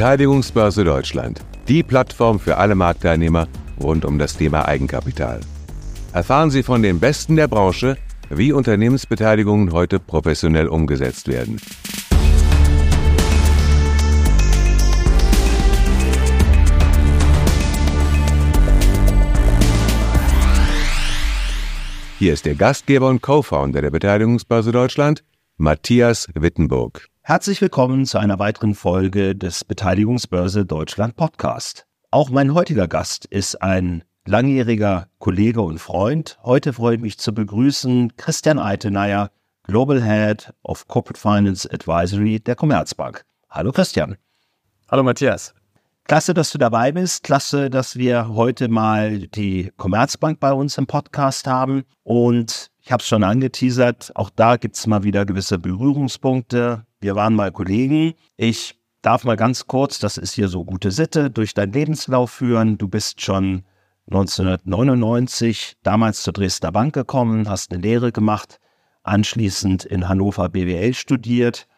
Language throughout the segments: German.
Beteiligungsbörse Deutschland, die Plattform für alle Marktteilnehmer rund um das Thema Eigenkapital. Erfahren Sie von den Besten der Branche, wie Unternehmensbeteiligungen heute professionell umgesetzt werden. Hier ist der Gastgeber und Co-Founder der Beteiligungsbörse Deutschland, Matthias Wittenburg. Herzlich willkommen zu einer weiteren Folge des Beteiligungsbörse Deutschland Podcast. Auch mein heutiger Gast ist ein langjähriger Kollege und Freund. Heute freue ich mich zu begrüßen Christian Eitenayer, Global Head of Corporate Finance Advisory der Commerzbank. Hallo Christian. Hallo Matthias. Klasse, dass du dabei bist. Klasse, dass wir heute mal die Commerzbank bei uns im Podcast haben. Und ich habe es schon angeteasert, auch da gibt es mal wieder gewisse Berührungspunkte. Wir waren mal Kollegen. Ich darf mal ganz kurz, das ist hier so gute Sitte, durch deinen Lebenslauf führen. Du bist schon 1999 damals zur Dresdner Bank gekommen, hast eine Lehre gemacht, anschließend in Hannover BWL studiert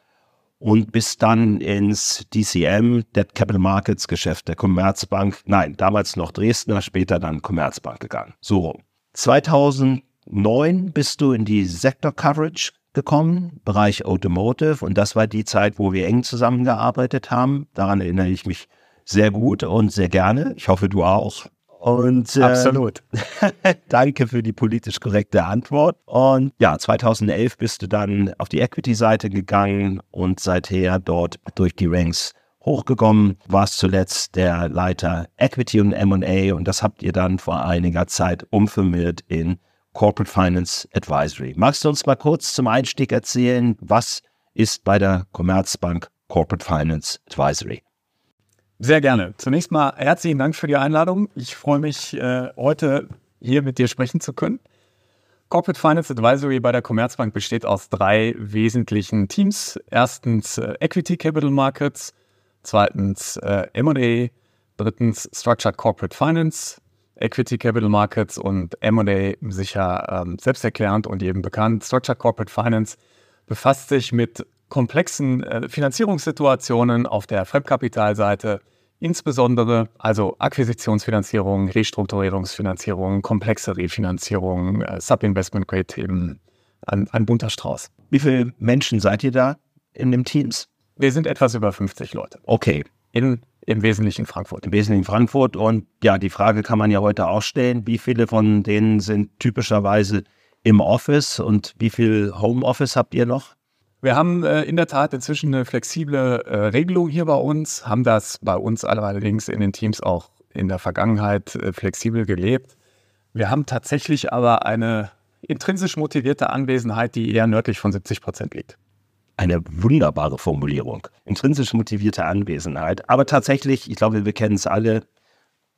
und bist dann ins DCM, Debt Capital Markets Geschäft der Commerzbank, nein, damals noch Dresdner, später dann Commerzbank gegangen. So rum. 2009 bist du in die Sector Coverage gekommen, Bereich Automotive. Und das war die Zeit, wo wir eng zusammengearbeitet haben. Daran erinnere ich mich sehr gut und sehr gerne. Ich hoffe, du auch. Und, äh, Absolut. danke für die politisch korrekte Antwort. Und ja, 2011 bist du dann auf die Equity-Seite gegangen und seither dort durch die Ranks hochgekommen, warst zuletzt der Leiter Equity und M&A und das habt ihr dann vor einiger Zeit umfirmiert in Corporate Finance Advisory. Magst du uns mal kurz zum Einstieg erzählen, was ist bei der Commerzbank Corporate Finance Advisory? Sehr gerne. Zunächst mal herzlichen Dank für die Einladung. Ich freue mich, äh, heute hier mit dir sprechen zu können. Corporate Finance Advisory bei der Commerzbank besteht aus drei wesentlichen Teams. Erstens äh, Equity Capital Markets, zweitens äh, M&A, drittens Structured Corporate Finance Equity Capital Markets und M&A sicher ähm, selbsterklärend und eben bekannt. Structured Corporate Finance befasst sich mit komplexen äh, Finanzierungssituationen auf der Fremdkapitalseite, insbesondere also Akquisitionsfinanzierung, Restrukturierungsfinanzierung, komplexe Refinanzierung, äh, Subinvestment-Grade-Themen, ein, ein bunter Strauß. Wie viele Menschen seid ihr da in den Teams? Wir sind etwas über 50 Leute. Okay. In im Wesentlichen Frankfurt. Im Wesentlichen Frankfurt. Und ja, die Frage kann man ja heute auch stellen, wie viele von denen sind typischerweise im Office und wie viel Homeoffice habt ihr noch? Wir haben äh, in der Tat inzwischen eine flexible äh, Regelung hier bei uns, haben das bei uns allerdings in den Teams auch in der Vergangenheit äh, flexibel gelebt. Wir haben tatsächlich aber eine intrinsisch motivierte Anwesenheit, die eher nördlich von 70 Prozent liegt eine wunderbare Formulierung. Intrinsisch motivierte Anwesenheit. Aber tatsächlich, ich glaube, wir kennen es alle,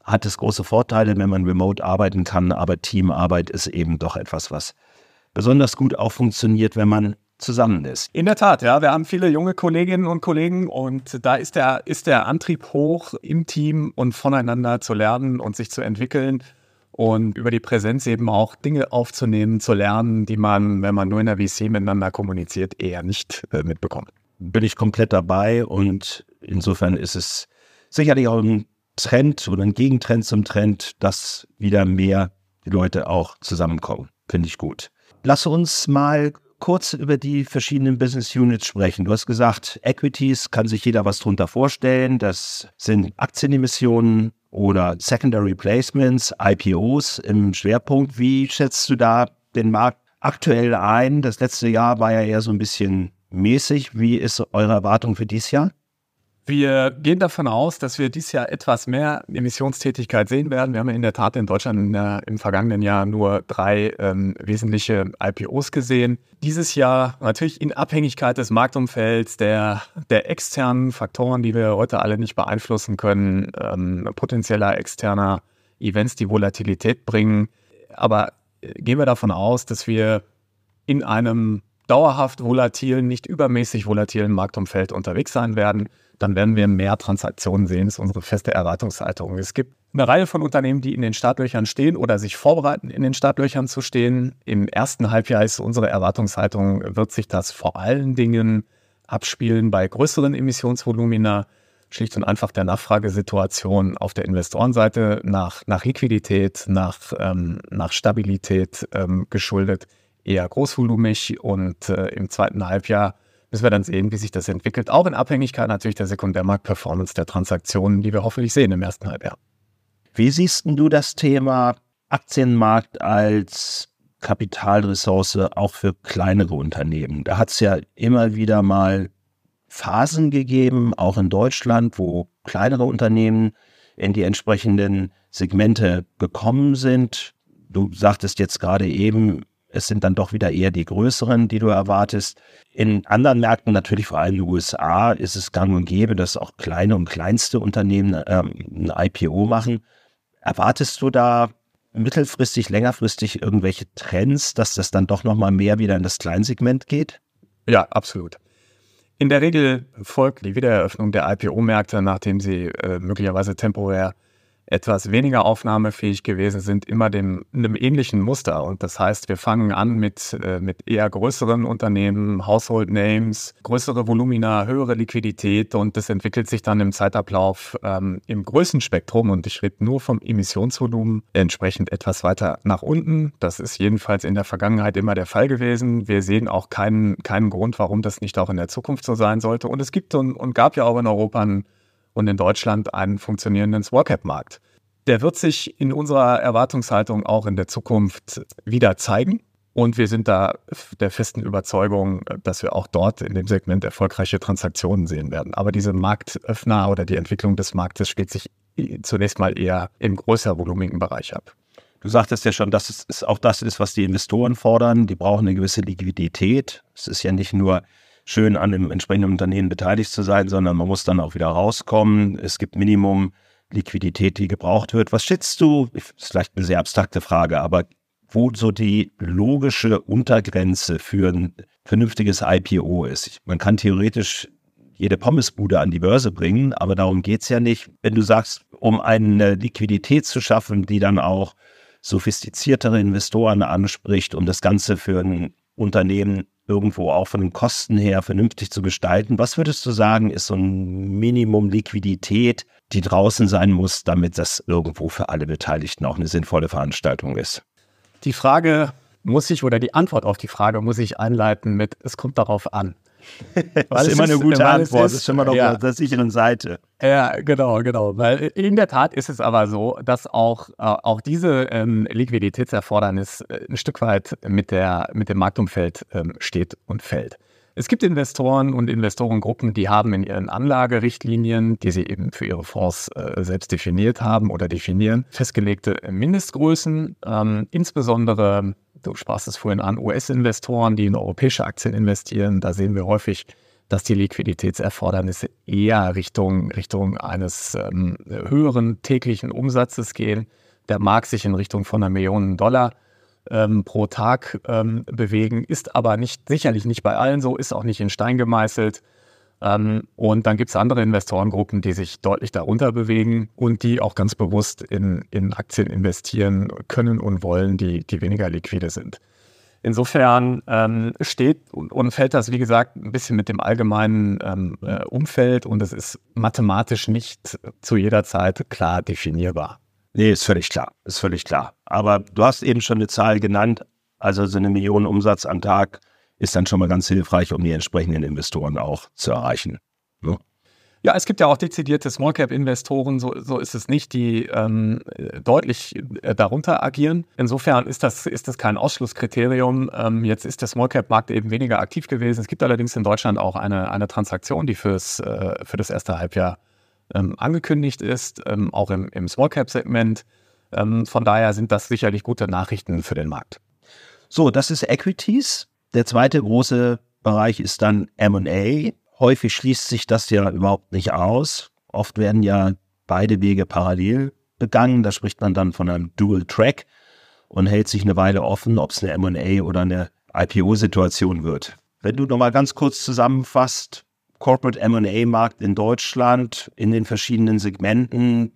hat es große Vorteile, wenn man remote arbeiten kann. Aber Teamarbeit ist eben doch etwas, was besonders gut auch funktioniert, wenn man zusammen ist. In der Tat, ja. Wir haben viele junge Kolleginnen und Kollegen und da ist der, ist der Antrieb hoch, im Team und voneinander zu lernen und sich zu entwickeln und über die Präsenz eben auch Dinge aufzunehmen, zu lernen, die man, wenn man nur in der VC miteinander kommuniziert, eher nicht äh, mitbekommt. Bin ich komplett dabei und insofern ist es sicherlich auch ein Trend oder ein Gegentrend zum Trend, dass wieder mehr Leute auch zusammenkommen. Finde ich gut. Lass uns mal kurz über die verschiedenen Business Units sprechen. Du hast gesagt, Equities kann sich jeder was drunter vorstellen. Das sind Aktienemissionen, oder Secondary Placements, IPOs im Schwerpunkt. Wie schätzt du da den Markt aktuell ein? Das letzte Jahr war ja eher so ein bisschen mäßig. Wie ist eure Erwartung für dieses Jahr? Wir gehen davon aus, dass wir dieses Jahr etwas mehr Emissionstätigkeit sehen werden. Wir haben in der Tat in Deutschland der, im vergangenen Jahr nur drei ähm, wesentliche IPOs gesehen. Dieses Jahr natürlich in Abhängigkeit des Marktumfelds, der, der externen Faktoren, die wir heute alle nicht beeinflussen können, ähm, potenzieller externer Events, die Volatilität bringen. Aber äh, gehen wir davon aus, dass wir in einem dauerhaft volatilen, nicht übermäßig volatilen Marktumfeld unterwegs sein werden dann werden wir mehr Transaktionen sehen. Das ist unsere feste Erwartungshaltung. Es gibt eine Reihe von Unternehmen, die in den Startlöchern stehen oder sich vorbereiten, in den Startlöchern zu stehen. Im ersten Halbjahr ist unsere Erwartungshaltung, wird sich das vor allen Dingen abspielen bei größeren Emissionsvolumina, schlicht und einfach der Nachfragesituation auf der Investorenseite nach, nach Liquidität, nach, ähm, nach Stabilität ähm, geschuldet, eher großvolumig und äh, im zweiten Halbjahr müssen wir dann sehen, wie sich das entwickelt, auch in Abhängigkeit natürlich der Sekundärmarktperformance der Transaktionen, die wir hoffentlich sehen im ersten Halbjahr. Wie siehst du das Thema Aktienmarkt als Kapitalressource auch für kleinere Unternehmen? Da hat es ja immer wieder mal Phasen gegeben, auch in Deutschland, wo kleinere Unternehmen in die entsprechenden Segmente gekommen sind. Du sagtest jetzt gerade eben, es sind dann doch wieder eher die größeren, die du erwartest. In anderen Märkten, natürlich vor allem in den USA, ist es gang und gäbe, dass auch kleine und kleinste Unternehmen ähm, ein IPO machen. Erwartest du da mittelfristig, längerfristig irgendwelche Trends, dass das dann doch nochmal mehr wieder in das Kleinsegment geht? Ja, absolut. In der Regel folgt die Wiedereröffnung der IPO-Märkte, nachdem sie äh, möglicherweise temporär etwas weniger aufnahmefähig gewesen sind, immer dem, einem ähnlichen Muster. Und das heißt, wir fangen an mit, äh, mit eher größeren Unternehmen, Household Names, größere Volumina, höhere Liquidität und das entwickelt sich dann im Zeitablauf ähm, im Größenspektrum und ich rede nur vom Emissionsvolumen entsprechend etwas weiter nach unten. Das ist jedenfalls in der Vergangenheit immer der Fall gewesen. Wir sehen auch keinen, keinen Grund, warum das nicht auch in der Zukunft so sein sollte. Und es gibt und, und gab ja auch in Europa einen und in Deutschland einen funktionierenden Small Cap Markt. Der wird sich in unserer Erwartungshaltung auch in der Zukunft wieder zeigen. Und wir sind da der festen Überzeugung, dass wir auch dort in dem Segment erfolgreiche Transaktionen sehen werden. Aber diese Marktöffner oder die Entwicklung des Marktes spielt sich zunächst mal eher im größer volumigen Bereich ab. Du sagtest ja schon, dass es auch das ist, was die Investoren fordern. Die brauchen eine gewisse Liquidität. Es ist ja nicht nur schön an dem entsprechenden Unternehmen beteiligt zu sein, sondern man muss dann auch wieder rauskommen. Es gibt Minimum Liquidität, die gebraucht wird. Was schätzt du? Ist vielleicht eine sehr abstrakte Frage, aber wo so die logische Untergrenze für ein vernünftiges IPO ist. Man kann theoretisch jede Pommesbude an die Börse bringen, aber darum geht es ja nicht. Wenn du sagst, um eine Liquidität zu schaffen, die dann auch sophistiziertere Investoren anspricht, um das Ganze für ein Unternehmen irgendwo auch von den Kosten her vernünftig zu gestalten. Was würdest du sagen, ist so ein Minimum Liquidität, die draußen sein muss, damit das irgendwo für alle Beteiligten auch eine sinnvolle Veranstaltung ist? Die Frage muss ich oder die Antwort auf die Frage muss ich einleiten mit, es kommt darauf an. das ist immer eine gute Antwort, das ist immer noch ja. auf der sicheren Seite. Ja, genau, genau. Weil in der Tat ist es aber so, dass auch, äh, auch diese ähm, Liquiditätserfordernis äh, ein Stück weit mit, der, mit dem Marktumfeld ähm, steht und fällt. Es gibt Investoren und Investorengruppen, die haben in ihren Anlagerichtlinien, die sie eben für ihre Fonds äh, selbst definiert haben oder definieren, festgelegte Mindestgrößen. Ähm, insbesondere, du sprachst es vorhin an, US-Investoren, die in europäische Aktien investieren. Da sehen wir häufig, dass die Liquiditätserfordernisse eher Richtung, Richtung eines ähm, höheren täglichen Umsatzes gehen. Der mag sich in Richtung von einer Million Dollar ähm, pro Tag ähm, bewegen, ist aber nicht, sicherlich nicht bei allen so, ist auch nicht in Stein gemeißelt. Ähm, und dann gibt es andere Investorengruppen, die sich deutlich darunter bewegen und die auch ganz bewusst in, in Aktien investieren können und wollen, die, die weniger liquide sind. Insofern ähm, steht und, und, fällt das, wie gesagt, ein bisschen mit dem allgemeinen ähm, äh, Umfeld und es ist mathematisch nicht zu jeder Zeit klar definierbar. Nee, ist völlig klar. Ist völlig klar. Aber du hast eben schon eine Zahl genannt. Also so eine Million Umsatz am Tag ist dann schon mal ganz hilfreich, um die entsprechenden Investoren auch zu erreichen. Ne? Ja, es gibt ja auch dezidierte Small Cap Investoren, so, so ist es nicht, die ähm, deutlich äh, darunter agieren. Insofern ist das, ist das kein Ausschlusskriterium. Ähm, jetzt ist der Small Cap Markt eben weniger aktiv gewesen. Es gibt allerdings in Deutschland auch eine, eine Transaktion, die fürs, äh, für das erste Halbjahr ähm, angekündigt ist, ähm, auch im, im Small Cap Segment. Ähm, von daher sind das sicherlich gute Nachrichten für den Markt. So, das ist Equities. Der zweite große Bereich ist dann MA. Häufig schließt sich das ja überhaupt nicht aus. Oft werden ja beide Wege parallel begangen. Da spricht man dann von einem Dual Track und hält sich eine Weile offen, ob es eine MA oder eine IPO-Situation wird. Wenn du nochmal ganz kurz zusammenfasst, Corporate MA-Markt in Deutschland in den verschiedenen Segmenten.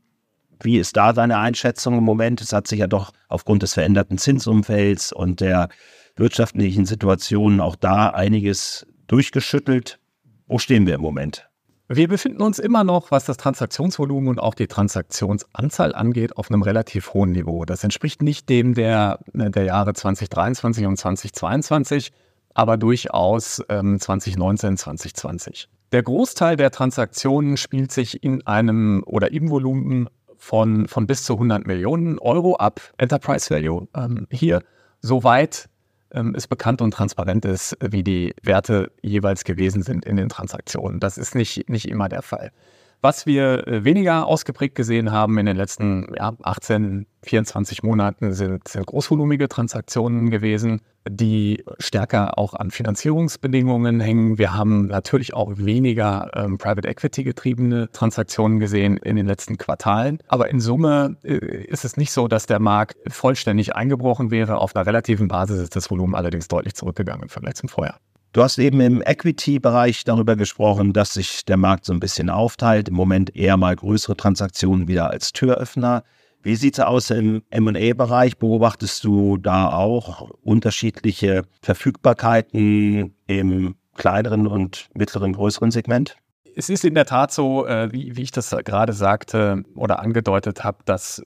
Wie ist da deine Einschätzung im Moment? Es hat sich ja doch aufgrund des veränderten Zinsumfelds und der wirtschaftlichen Situation auch da einiges durchgeschüttelt. Wo stehen wir im Moment? Wir befinden uns immer noch, was das Transaktionsvolumen und auch die Transaktionsanzahl angeht, auf einem relativ hohen Niveau. Das entspricht nicht dem der, der Jahre 2023 und 2022, aber durchaus ähm, 2019, 2020. Der Großteil der Transaktionen spielt sich in einem oder im Volumen von, von bis zu 100 Millionen Euro ab, Enterprise Value ähm, hier. Soweit ähm, ist bekannt und transparent ist, wie die Werte jeweils gewesen sind in den Transaktionen. Das ist nicht, nicht immer der Fall. Was wir äh, weniger ausgeprägt gesehen haben in den letzten ja, 18, 24 Monaten sind, sind großvolumige Transaktionen gewesen, die stärker auch an Finanzierungsbedingungen hängen. Wir haben natürlich auch weniger ähm, Private Equity getriebene Transaktionen gesehen in den letzten Quartalen. Aber in Summe äh, ist es nicht so, dass der Markt vollständig eingebrochen wäre. Auf einer relativen Basis ist das Volumen allerdings deutlich zurückgegangen im Vergleich zum Vorjahr. Du hast eben im Equity-Bereich darüber gesprochen, dass sich der Markt so ein bisschen aufteilt. Im Moment eher mal größere Transaktionen wieder als Türöffner. Wie sieht es aus im MA-Bereich? Beobachtest du da auch unterschiedliche Verfügbarkeiten im kleineren und mittleren, größeren Segment? Es ist in der Tat so, äh, wie, wie ich das gerade sagte oder angedeutet habe, dass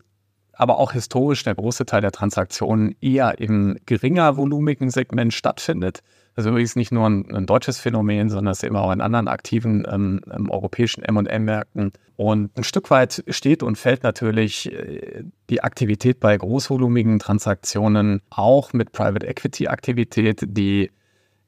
aber auch historisch der große Teil der Transaktionen eher im geringer volumigen Segment stattfindet. Das ist übrigens nicht nur ein, ein deutsches Phänomen, sondern es ist immer auch in anderen aktiven ähm, ähm europäischen M&M-Märkten. Und ein Stück weit steht und fällt natürlich äh, die Aktivität bei großvolumigen Transaktionen auch mit Private Equity-Aktivität, die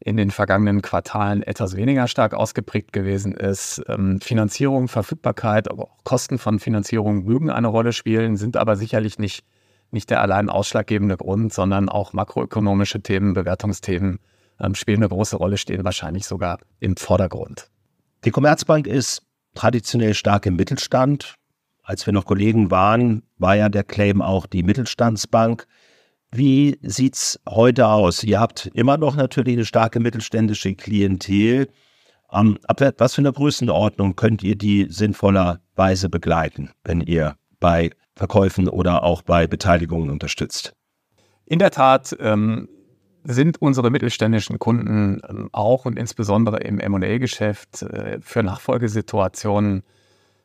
in den vergangenen Quartalen etwas weniger stark ausgeprägt gewesen ist. Ähm, Finanzierung, Verfügbarkeit, aber auch Kosten von Finanzierung mögen eine Rolle spielen, sind aber sicherlich nicht, nicht der allein ausschlaggebende Grund, sondern auch makroökonomische Themen, Bewertungsthemen ähm, spielen eine große Rolle, stehen wahrscheinlich sogar im Vordergrund. Die Commerzbank ist traditionell stark im Mittelstand. Als wir noch Kollegen waren, war ja der Claim auch die Mittelstandsbank. Wie sieht es heute aus? Ihr habt immer noch natürlich eine starke mittelständische Klientel. Ähm, ab was für eine Größenordnung könnt ihr die sinnvollerweise begleiten, wenn ihr bei Verkäufen oder auch bei Beteiligungen unterstützt? In der Tat ähm, sind unsere mittelständischen Kunden ähm, auch und insbesondere im MA-Geschäft äh, für Nachfolgesituationen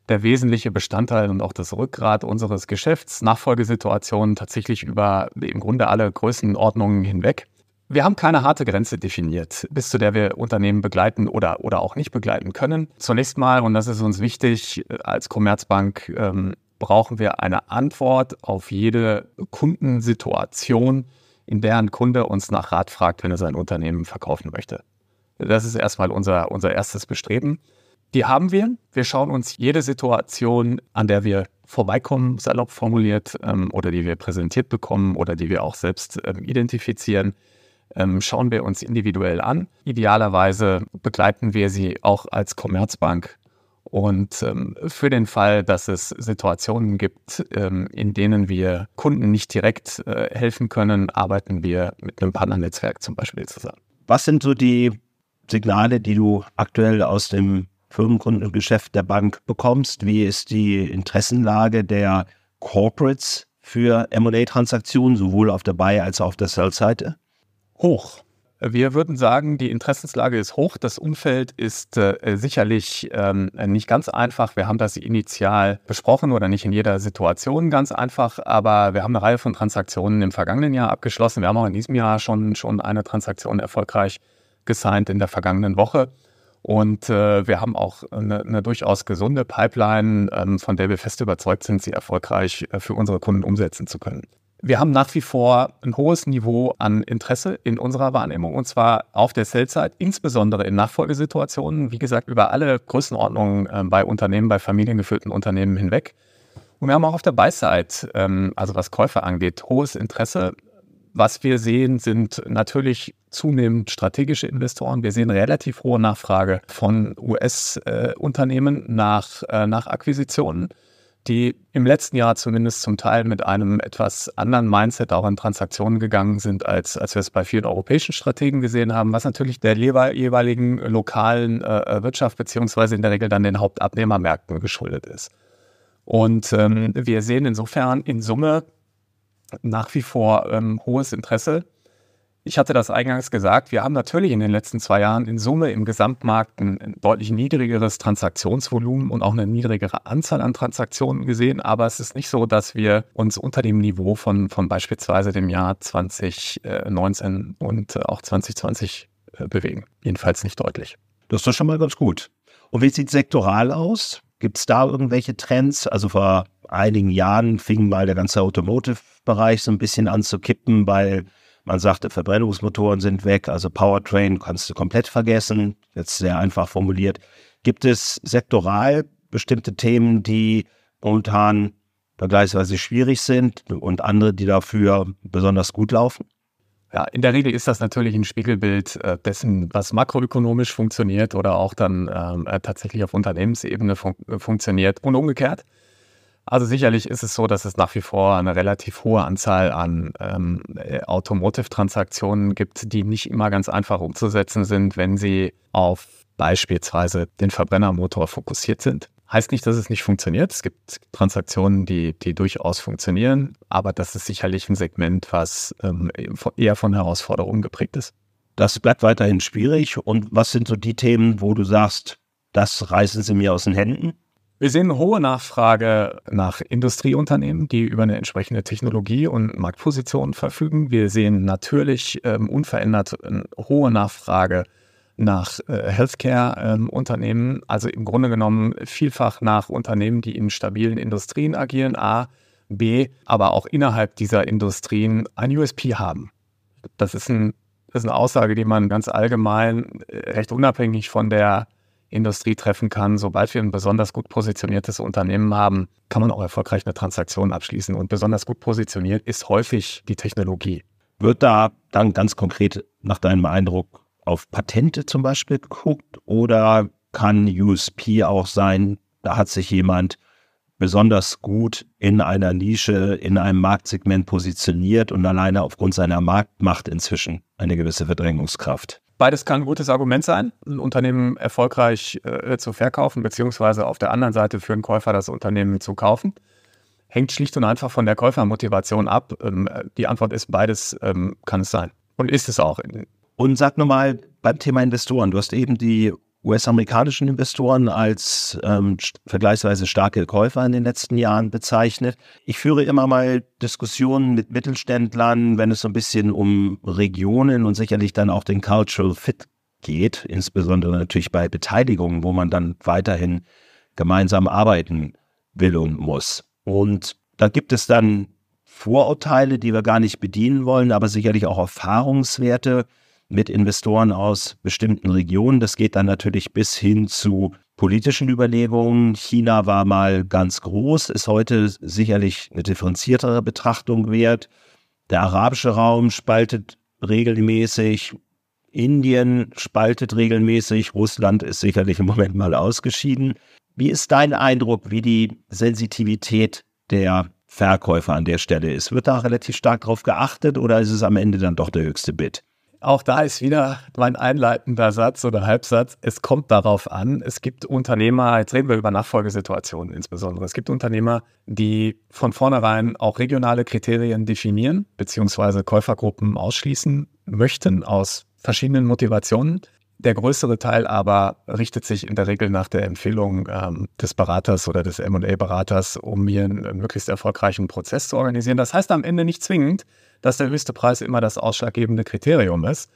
der wesentliche Bestandteil und auch das Rückgrat unseres Geschäfts. Nachfolgesituationen tatsächlich über im Grunde alle Größenordnungen hinweg. Wir haben keine harte Grenze definiert, bis zu der wir Unternehmen begleiten oder, oder auch nicht begleiten können. Zunächst mal, und das ist uns wichtig, äh, als Commerzbank ähm, brauchen wir eine Antwort auf jede Kundensituation, in der ein Kunde uns nach Rat fragt, wenn er sein Unternehmen verkaufen möchte. Das ist erstmal unser, unser erstes Bestreben. Die haben wir. Wir schauen uns jede Situation, an der wir vorbeikommen, salopp formuliert, ähm, oder die wir präsentiert bekommen oder die wir auch selbst ähm, identifizieren, ähm, schauen wir uns individuell an. Idealerweise begleiten wir sie auch als Commerzbank und ähm, für den Fall, dass es Situationen gibt, ähm, in denen wir Kunden nicht direkt äh, helfen können, arbeiten wir mit einem Partnernetzwerk zum Beispiel zusammen. Was sind so die Signale, die du aktuell aus dem Firmenkundengeschäft der Bank bekommst? Wie ist die Interessenlage der Corporates für M&A-Transaktionen, sowohl auf der Buy- als auch auf der Sell-Seite? Hoch. Wir würden sagen, die Interessenslage ist hoch. Das Umfeld ist äh, sicherlich ähm, nicht ganz einfach. Wir haben das initial besprochen oder nicht in jeder Situation ganz einfach, aber wir haben eine Reihe von Transaktionen im vergangenen Jahr abgeschlossen. Wir haben auch in diesem Jahr schon, schon eine Transaktion erfolgreich gesigned in der vergangenen Woche. Und äh, wir haben auch eine, eine durchaus gesunde Pipeline, ähm, von der wir fest überzeugt sind, sie erfolgreich äh, für unsere Kunden umsetzen zu können. Wir haben nach wie vor ein hohes Niveau an Interesse in unserer Wahrnehmung und zwar auf der Sell-Side, insbesondere in Nachfolgesituationen, wie gesagt, über alle Größenordnungen äh, bei Unternehmen, bei familiengeführten Unternehmen hinweg. Und wir haben auch auf der Buy-Side, ähm, also was Käufer angeht, hohes Interesse. Was wir sehen, sind natürlich zunehmend strategische Investoren. Wir sehen relativ hohe Nachfrage von US-Unternehmen äh, nach, äh, nach Akquisitionen die im letzten Jahr zumindest zum Teil mit einem etwas anderen Mindset auch an Transaktionen gegangen sind, als, als wir es bei vielen europäischen Strategen gesehen haben, was natürlich der jeweiligen lokalen äh, Wirtschaft beziehungsweise in der Regel dann den Hauptabnehmermärkten geschuldet ist. Und ähm, wir sehen insofern in Summe nach wie vor ähm, hohes Interesse Ich hatte das eingangs gesagt, wir haben natürlich in den letzten zwei Jahren in Summe im Gesamtmarkt ein, deutlich niedrigeres Transaktionsvolumen und auch eine niedrigere Anzahl an Transaktionen gesehen, aber es ist nicht so, dass wir uns unter dem Niveau von, von beispielsweise dem Jahr 2019 und auch 2020 äh, bewegen. Jedenfalls nicht deutlich. Das ist doch schon mal ganz gut. Und wie sieht sektoral aus? Gibt es da irgendwelche Trends? Also vor einigen Jahren fing mal der ganze Automotive-Bereich so ein bisschen an zu kippen, weil man sagte, Verbrennungsmotoren sind weg, also Powertrain kannst du komplett vergessen. Jetzt sehr einfach formuliert. Gibt es sektoral bestimmte Themen, die momentan vergleichsweise schwierig sind und andere, die dafür besonders gut laufen? Ja, in der Regel ist das natürlich ein Spiegelbild äh, dessen, was makroökonomisch funktioniert oder auch dann ähm, äh, tatsächlich auf Unternehmensebene fun äh, funktioniert und umgekehrt. Also sicherlich ist es so, dass es nach wie vor eine relativ hohe Anzahl an ähm, äh, Automotive-Transaktionen gibt, die nicht immer ganz einfach umzusetzen sind, wenn sie auf beispielsweise den Verbrennermotor fokussiert sind. Heißt nicht, dass es nicht funktioniert. Es gibt Transaktionen, die, die durchaus funktionieren, aber das ist sicherlich ein Segment, was ähm, eher von Herausforderungen geprägt ist. Das bleibt weiterhin schwierig. Und was sind so die Themen, wo du sagst, das reißen sie mir aus den Händen? Wir sehen hohe Nachfrage nach Industrieunternehmen, die über eine entsprechende Technologie und Marktposition verfügen. Wir sehen natürlich ähm, unverändert eine hohe Nachfrage nach äh, Healthcare-Unternehmen, ähm, also im Grunde genommen vielfach nach Unternehmen, die in stabilen Industrien agieren, A, B, aber auch innerhalb dieser Industrien ein USP haben. Das ist, ein, das ist eine Aussage, die man ganz allgemein äh, recht unabhängig von der Industrie treffen kann. Sobald wir ein besonders gut positioniertes Unternehmen haben, kann man auch erfolgreich eine Transaktion abschließen. Und besonders gut positioniert ist häufig die Technologie. Wird da dann ganz konkret nach deinem Eindruck auf Patente zum Beispiel geguckt oder kann USP auch sein, da hat sich jemand besonders gut in einer Nische, in einem Marktsegment positioniert und alleine aufgrund seiner Marktmacht inzwischen eine gewisse Verdrängungskraft. Beides kann ein gutes Argument sein, ein Unternehmen erfolgreich äh, zu verkaufen, beziehungsweise auf der anderen Seite für einen Käufer das Unternehmen zu kaufen. Hängt schlicht und einfach von der Käufermotivation ab. Ähm, die Antwort ist, beides ähm, kann es sein. Und ist es auch. Und sag nochmal beim Thema Investoren, du hast eben die US-amerikanischen Investoren als ähm, vergleichsweise starke Käufer in den letzten Jahren bezeichnet. Ich führe immer mal Diskussionen mit Mittelständlern, wenn es so ein bisschen um Regionen und sicherlich dann auch den Cultural Fit geht, insbesondere natürlich bei Beteiligungen, wo man dann weiterhin gemeinsam arbeiten will und muss. Und da gibt es dann Vorurteile, die wir gar nicht bedienen wollen, aber sicherlich auch Erfahrungswerte, mit Investoren aus bestimmten Regionen. Das geht dann natürlich bis hin zu politischen Überlegungen. China war mal ganz groß, ist heute sicherlich eine differenziertere Betrachtung wert. Der arabische Raum spaltet regelmäßig. Indien spaltet regelmäßig. Russland ist sicherlich im Moment mal ausgeschieden. Wie ist dein Eindruck, wie die Sensitivität der Verkäufer an der Stelle ist? Wird da relativ stark drauf geachtet oder ist es am Ende dann doch der höchste Bit? Auch da ist wieder mein einleitender Satz oder Halbsatz. Es kommt darauf an. Es gibt Unternehmer, jetzt reden wir über Nachfolgesituationen insbesondere. Es gibt Unternehmer, die von vornherein auch regionale Kriterien definieren, beziehungsweise Käufergruppen ausschließen möchten aus verschiedenen Motivationen. Der größere Teil aber richtet sich in der Regel nach der Empfehlung ähm, des Beraters oder des MA-Beraters, um mir einen, möglichst erfolgreichen Prozess zu organisieren. Das heißt am Ende nicht zwingend, dass der höchste Preis immer das ausschlaggebende Kriterium ist,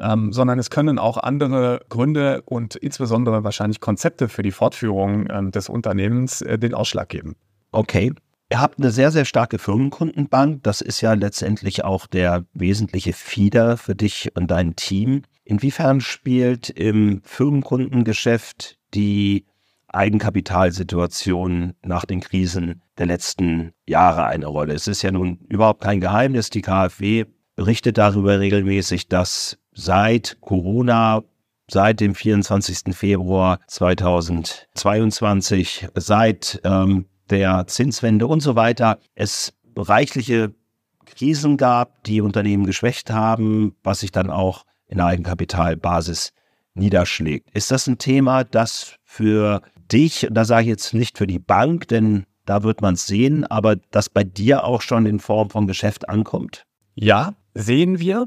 ähm, sondern es können auch andere Gründe und insbesondere wahrscheinlich Konzepte für die Fortführung ähm, des Unternehmens äh, den Ausschlag geben. Okay. Ihr habt eine sehr, sehr starke Firmenkundenbank. Das ist ja letztendlich auch der wesentliche Feeder für dich und dein Team. Inwiefern spielt im Firmenkundengeschäft die Eigenkapitalsituation nach den Krisen der letzten Jahre eine Rolle. Es ist ja nun überhaupt kein Geheimnis. Die KfW berichtet darüber regelmäßig, dass seit Corona, seit dem 24. Februar 2022, seit ähm, der Zinswende und so weiter, es reichliche Krisen gab, die Unternehmen geschwächt haben, was sich dann auch in der Eigenkapitalbasis niederschlägt. Ist das ein Thema, das für dich, da sage ich jetzt nicht für die Bank, denn da wird man es sehen, aber das bei dir auch schon in Form von Geschäft ankommt? Ja, sehen wir.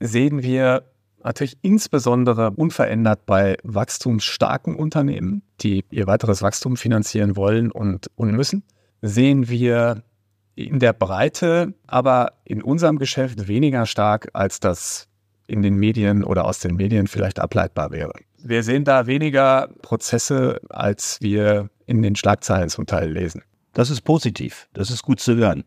sehen wir natürlich insbesondere unverändert bei wachstumsstarken Unternehmen, die ihr weiteres Wachstum finanzieren wollen und, und müssen, sehen wir in der Breite, aber in unserem Geschäft weniger stark, als das in den Medien oder aus den Medien vielleicht ableitbar wäre. Wir sehen da weniger Prozesse, als wir in den Schlagzeilen zum Teil lesen. Das ist positiv. Das ist gut zu hören.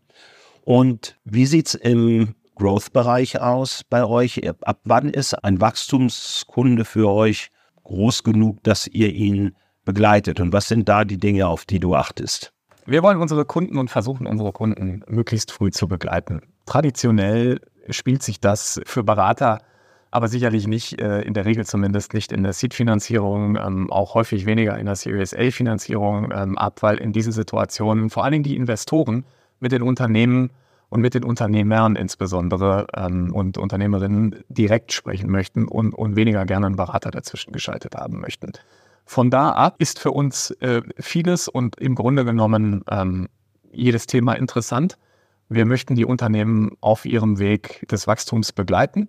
Und wie sieht es im Growth-Bereich aus bei euch? Ab wann ist ein Wachstumskunde für euch groß genug, dass ihr ihn begleitet? Und was sind da die Dinge, auf die du achtest? Wir wollen unsere Kunden und versuchen unsere Kunden möglichst früh zu begleiten. Traditionell spielt sich das für Berater aber sicherlich nicht, äh, in der Regel zumindest nicht in der Seed-Finanzierung, ähm, auch häufig weniger in der Series A-Finanzierung ähm, ab, weil in diesen Situationen vor allen Dingen die Investoren mit den Unternehmen und mit den Unternehmern insbesondere ähm, und Unternehmerinnen direkt sprechen möchten und, und weniger gerne einen Berater dazwischen geschaltet haben möchten. Von da ab ist für uns äh, vieles und im Grunde genommen ähm, jedes Thema interessant. Wir möchten die Unternehmen auf ihrem Weg des Wachstums begleiten.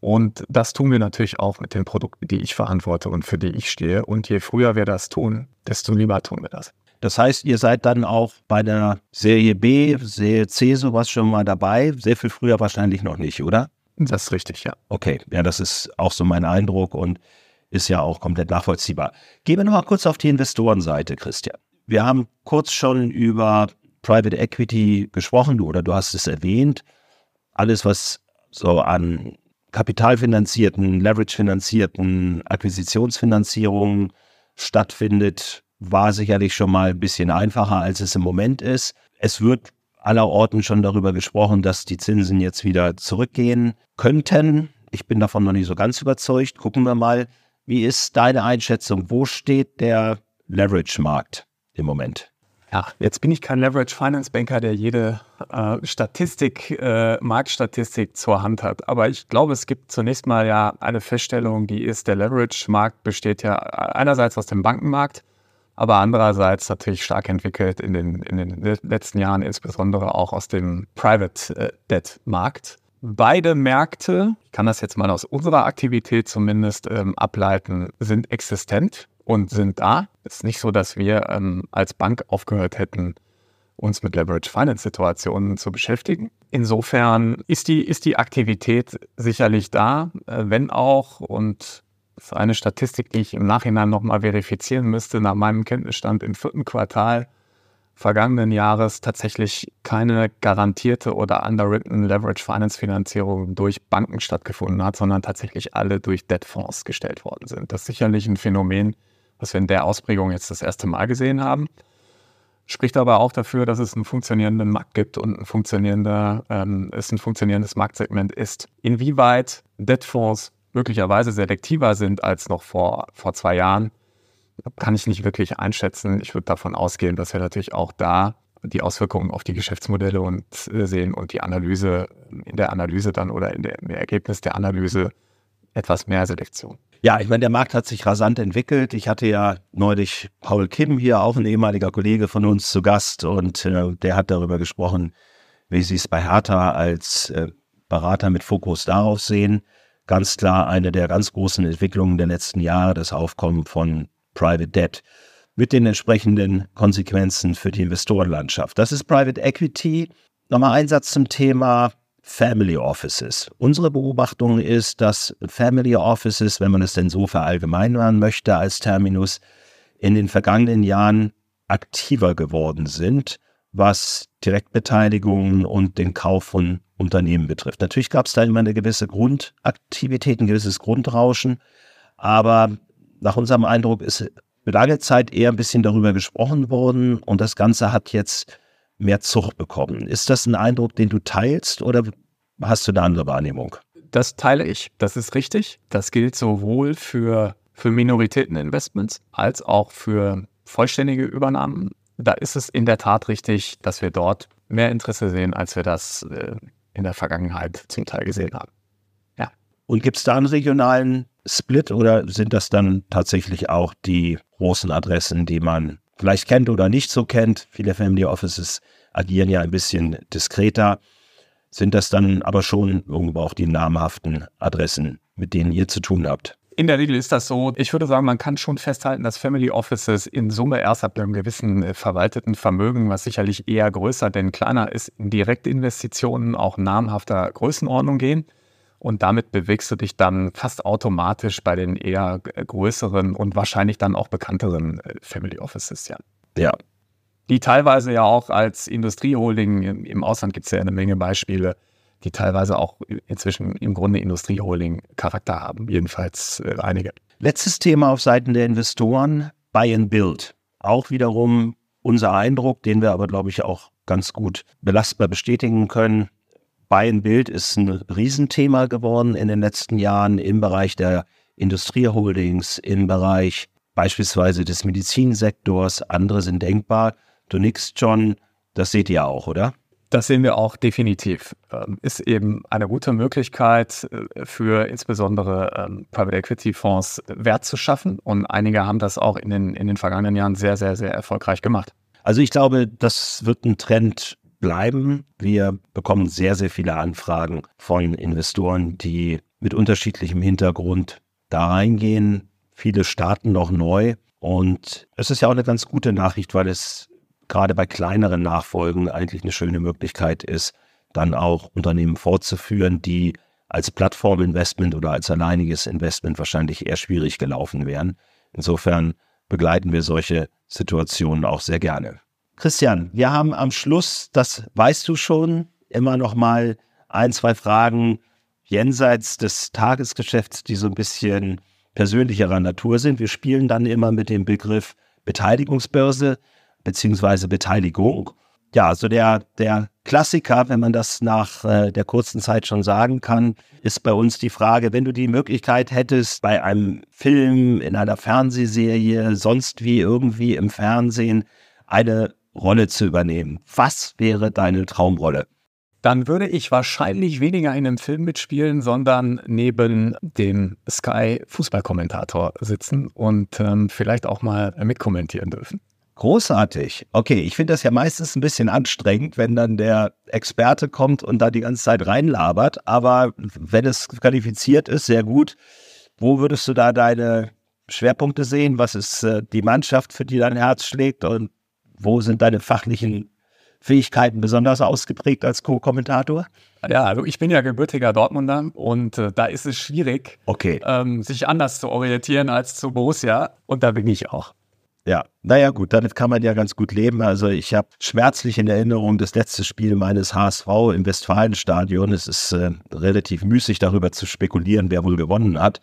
Und das tun wir natürlich auch mit den Produkten, die ich verantworte und für die ich stehe. Und je früher wir das tun, desto lieber tun wir das. Das heißt, ihr seid dann auch bei der Serie B, Serie C sowas schon mal dabei. Sehr viel früher wahrscheinlich noch nicht, oder? Das ist richtig, ja. Okay, ja, das ist auch so mein Eindruck und ist ja auch komplett nachvollziehbar. Gehen wir nochmal kurz auf die Investorenseite, Christian. Wir haben kurz schon über Private Equity gesprochen, du oder du hast es erwähnt. Alles, was so an kapitalfinanzierten, leverage-finanzierten Akquisitionsfinanzierungen stattfindet, war sicherlich schon mal ein bisschen einfacher, als es im Moment ist. Es wird aller Orten schon darüber gesprochen, dass die Zinsen jetzt wieder zurückgehen könnten. Ich bin davon noch nicht so ganz überzeugt. Gucken wir mal, wie ist deine Einschätzung? Wo steht der Leverage-Markt im Moment? Ja, jetzt bin ich kein Leverage Finance Banker, der jede äh, Statistik, äh, Marktstatistik zur Hand hat. Aber ich glaube, es gibt zunächst mal ja eine Feststellung, die ist, der Leverage-Markt besteht ja einerseits aus dem Bankenmarkt, aber andererseits natürlich stark entwickelt in den, in den letzten Jahren, insbesondere auch aus dem Private äh, Debt Markt. Beide Märkte, ich kann das jetzt mal aus unserer Aktivität zumindest ähm, ableiten, sind existent und sind da. Es ist nicht so, dass wir ähm, als Bank aufgehört hätten, uns mit Leverage Finance Situationen zu beschäftigen. Insofern ist die, ist die Aktivität sicherlich da, äh, wenn auch, und das ist eine Statistik, die ich im Nachhinein nochmal verifizieren müsste, nach meinem Kenntnisstand im vierten Quartal vergangenen Jahres tatsächlich keine garantierte oder underwritten Leverage Finance Finanzierung durch Banken stattgefunden hat, sondern tatsächlich alle durch Debtfonds gestellt worden sind. Das ist sicherlich ein Phänomen, was wir in der Ausprägung jetzt das erste Mal gesehen haben. Spricht aber auch dafür, dass es einen funktionierenden Markt gibt und ein funktionierender, ähm, es ein funktionierendes Marktsegment ist. Inwieweit Debtfonds möglicherweise selektiver sind als noch vor, vor zwei Jahren, kann ich nicht wirklich einschätzen. Ich würde davon ausgehen, dass wir natürlich auch da die Auswirkungen auf die Geschäftsmodelle und äh, sehen und die Analyse in der Analyse dann oder in der, im Ergebnis der Analyse etwas mehr Selektion. Ja, ich meine, der Markt hat sich rasant entwickelt. Ich hatte ja neulich Paul Kim hier, auch ein ehemaliger Kollege von uns, zu Gast und äh, der hat darüber gesprochen, wie sie es bei Hertha als äh, Berater mit Fokus darauf sehen. Ganz klar eine der ganz großen Entwicklungen der letzten Jahre, das Aufkommen von Private Debt mit den entsprechenden Konsequenzen für die Investorenlandschaft. Das ist Private Equity. Nochmal ein Satz zum Thema Family Offices. Unsere Beobachtung ist, dass Family Offices, wenn man es denn so verallgemeinern möchte als Terminus, in den vergangenen Jahren aktiver geworden sind, was Direktbeteiligungen und den Kauf von Unternehmen betrifft. Natürlich gab es da immer eine gewisse Grundaktivität, ein gewisses Grundrauschen, aber nach unserem Eindruck ist lange Zeit eher ein bisschen darüber gesprochen worden und das Ganze hat jetzt mehr Zucht bekommen. Ist das ein Eindruck, den du teilst oder hast du eine andere Wahrnehmung? Das teile ich. Das ist richtig. Das gilt sowohl für, für Minoritäteninvestments als auch für vollständige Übernahmen. Da ist es in der Tat richtig, dass wir dort mehr Interesse sehen, als wir das äh, in der Vergangenheit zum Teil gesehen haben. Ja. Und gibt es da einen regionalen Split oder sind das dann tatsächlich auch die großen Adressen, die man vielleicht kennt oder nicht so kennt. Viele Family Offices agieren ja ein bisschen diskreter. sind das dann aber schon irgendwo auch die namhaften Adressen, mit denen ihr zu tun habt. In der Regel ist das so. Ich würde sagen, man kann schon festhalten, dass Family Offices in Summe erst ab einem gewissen äh, verwalteten Vermögen, was sicherlich eher größer denn kleiner ist, in Direktinvestitionen auch namhafter Größenordnung gehen. Und damit bewegst du dich dann fast automatisch bei den eher größeren und wahrscheinlich dann auch bekannteren äh, Family Offices, ja. Ja. Die teilweise ja auch als Industrieholding, im Ausland gibt es ja eine Menge Beispiele, die teilweise auch inzwischen im Grunde Industrieholding-Charakter haben, jedenfalls äh, einige. Letztes Thema auf Seiten der Investoren, Buy and Build. Auch wiederum unser Eindruck, den wir aber, glaube ich, auch ganz gut belastbar bestätigen können. Buy and Build ist ein Riesenthema geworden in den letzten Jahren im Bereich der Industrieholdings, im Bereich beispielsweise des Medizinsektors. Andere sind denkbar. Du nix, John, das seht ihr auch, oder? Das sehen wir auch definitiv. Ähm, ist eben eine gute Möglichkeit äh, für insbesondere ähm, Private Equity Fonds Wert zu schaffen. Und einige haben das auch in den, in den vergangenen Jahren sehr, sehr, sehr erfolgreich gemacht. Also ich glaube, das wird ein Trend bleiben. Wir bekommen sehr, sehr viele Anfragen von Investoren, die mit unterschiedlichem Hintergrund da reingehen. Viele starten noch neu. Und es ist ja auch eine ganz gute Nachricht, weil es gerade bei kleineren Nachfolgen eigentlich eine schöne Möglichkeit ist, dann auch Unternehmen fortzuführen, die als Plattforminvestment oder als alleiniges Investment wahrscheinlich eher schwierig gelaufen wären. Insofern begleiten wir solche Situationen auch sehr gerne. Christian, wir haben am Schluss, das weißt du schon, immer noch mal ein, zwei Fragen jenseits des Tagesgeschäfts, die so ein bisschen persönlicherer Natur sind. Wir spielen dann immer mit dem Begriff Beteiligungsbörse beziehungsweise Beteiligung. Ja, so der, der Klassiker, wenn man das nach äh, der kurzen Zeit schon sagen kann, ist bei uns die Frage, wenn du die Möglichkeit hättest, bei einem Film, in einer Fernsehserie, sonst wie irgendwie im Fernsehen eine Rolle zu übernehmen. Was wäre deine Traumrolle? Dann würde ich wahrscheinlich weniger in einem Film mitspielen, sondern neben dem Sky Fußballkommentator sitzen und ähm, vielleicht auch mal mitkommentieren dürfen. Großartig. Okay, ich finde das ja meistens ein bisschen anstrengend, wenn dann der Experte kommt und da die ganze Zeit reinlabert. Aber wenn es qualifiziert ist, sehr gut. Wo würdest du da deine Schwerpunkte sehen? Was ist äh, die Mannschaft, für die dein Herz schlägt? Und wo sind deine fachlichen Fähigkeiten besonders ausgeprägt als Co-Kommentator? Ja, also ich bin ja gebürtiger Dortmunder und äh, da ist es schwierig, okay. ähm, sich anders zu orientieren als zu Borussia. Und da bin ich auch. Ja, naja gut, damit kann man ja ganz gut leben. Also ich habe schmerzlich in Erinnerung das letzte Spiel meines HSV im Westfalenstadion. Es ist äh, relativ müßig darüber zu spekulieren, wer wohl gewonnen hat.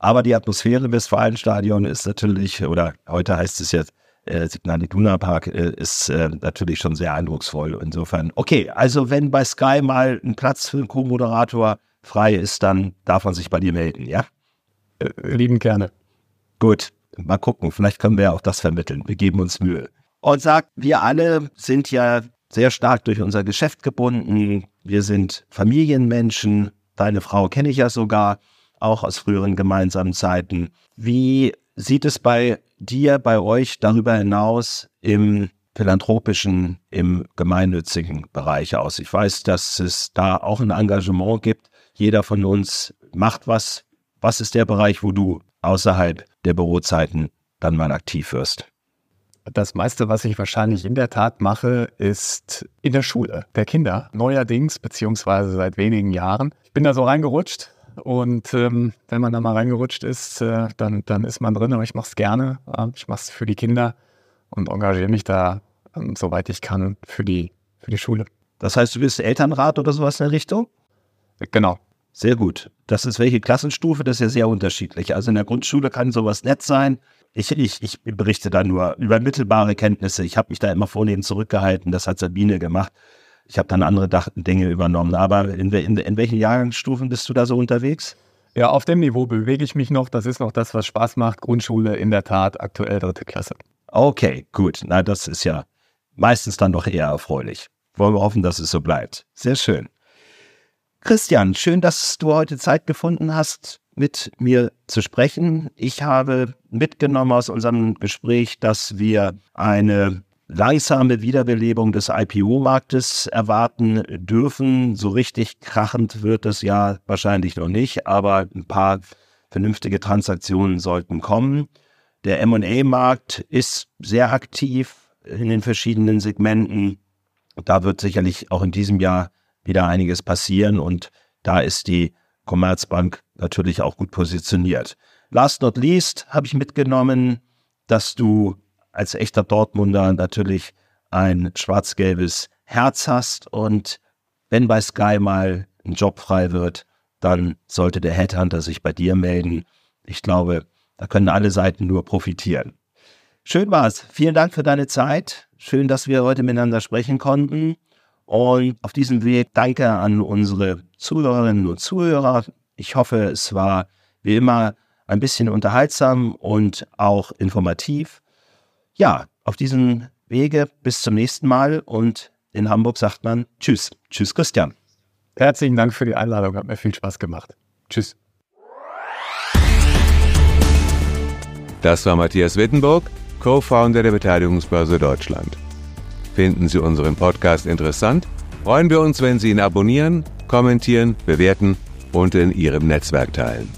Aber die Atmosphäre im Westfalenstadion ist natürlich, oder heute heißt es jetzt äh, Signal Iduna Park, äh, ist äh, natürlich schon sehr eindrucksvoll. Insofern, okay, also wenn bei Sky mal ein Platz für einen Co-Moderator frei ist, dann darf man sich bei dir melden, ja? Äh, lieben gerne. Gut, Mal gucken, vielleicht können wir ja auch das vermitteln. Wir geben uns Mühe. Und sagt, wir alle sind ja sehr stark durch unser Geschäft gebunden. Wir sind Familienmenschen. Deine Frau kenne ich ja sogar, auch aus früheren gemeinsamen Zeiten. Wie sieht es bei dir, bei euch darüber hinaus im philanthropischen, im gemeinnützigen Bereich aus? Ich weiß, dass es da auch ein Engagement gibt. Jeder von uns macht was. Was ist der Bereich, wo du außerhalb der Bürozeiten dann mal aktiv wirst? Das meiste, was ich wahrscheinlich in der Tat mache, ist in der Schule der Kinder. Neuerdings, beziehungsweise seit wenigen Jahren. Ich bin da so reingerutscht und ähm, wenn man da mal reingerutscht ist, äh, dann, dann ist man drin, aber ich mache es gerne. Äh, ich mache es für die Kinder und engagiere mich da, ähm, soweit ich kann, für die, für die Schule. Das heißt, du bist Elternrat oder sowas in der Richtung? Genau. Sehr gut. Das ist welche Klassenstufe? Das ist ja sehr unterschiedlich. Also in der Grundschule kann sowas nett sein. Ich, ich, ich berichte da nur über mittelbare Kenntnisse. Ich habe mich da immer vornehm zurückgehalten. Das hat Sabine gemacht. Ich habe dann andere Dinge übernommen. Aber in, in, in welchen Jahrgangsstufen bist du da so unterwegs? Ja, auf dem Niveau bewege ich mich noch. Das ist noch das, was Spaß macht. Grundschule in der Tat, aktuell dritte Klasse. Okay, gut. Na, das ist ja meistens dann doch eher erfreulich. Wollen wir hoffen, dass es so bleibt. Sehr schön. Christian, schön, dass du heute Zeit gefunden hast, mit mir zu sprechen. Ich habe mitgenommen aus unserem Gespräch, dass wir eine langsame Wiederbelebung des IPO-Marktes erwarten dürfen. So richtig krachend wird das ja wahrscheinlich noch nicht, aber ein paar vernünftige Transaktionen sollten kommen. Der MA-Markt ist sehr aktiv in den verschiedenen Segmenten. Da wird sicherlich auch in diesem Jahr wieder einiges passieren und da ist die Commerzbank natürlich auch gut positioniert. Last not least habe ich mitgenommen, dass du als echter Dortmunder natürlich ein schwarz-gelbes Herz hast und wenn bei Sky mal ein Job frei wird, dann sollte der Headhunter sich bei dir melden. Ich glaube, da können alle Seiten nur profitieren. Schön war's. Vielen Dank für deine Zeit. Schön, dass wir heute miteinander sprechen konnten. Und auf diesem Weg danke an unsere Zuhörerinnen und Zuhörer. Ich hoffe, es war wie immer ein bisschen unterhaltsam und auch informativ. Ja, auf diesem Wege bis zum nächsten Mal und in Hamburg sagt man Tschüss. Tschüss, Christian. Herzlichen Dank für die Einladung, hat mir viel Spaß gemacht. Tschüss. Das war Matthias Wittenburg, Co-Founder der Beteiligungsbörse Deutschland. Finden Sie unseren Podcast interessant? Freuen wir uns, wenn Sie ihn abonnieren, kommentieren, bewerten und in Ihrem Netzwerk teilen.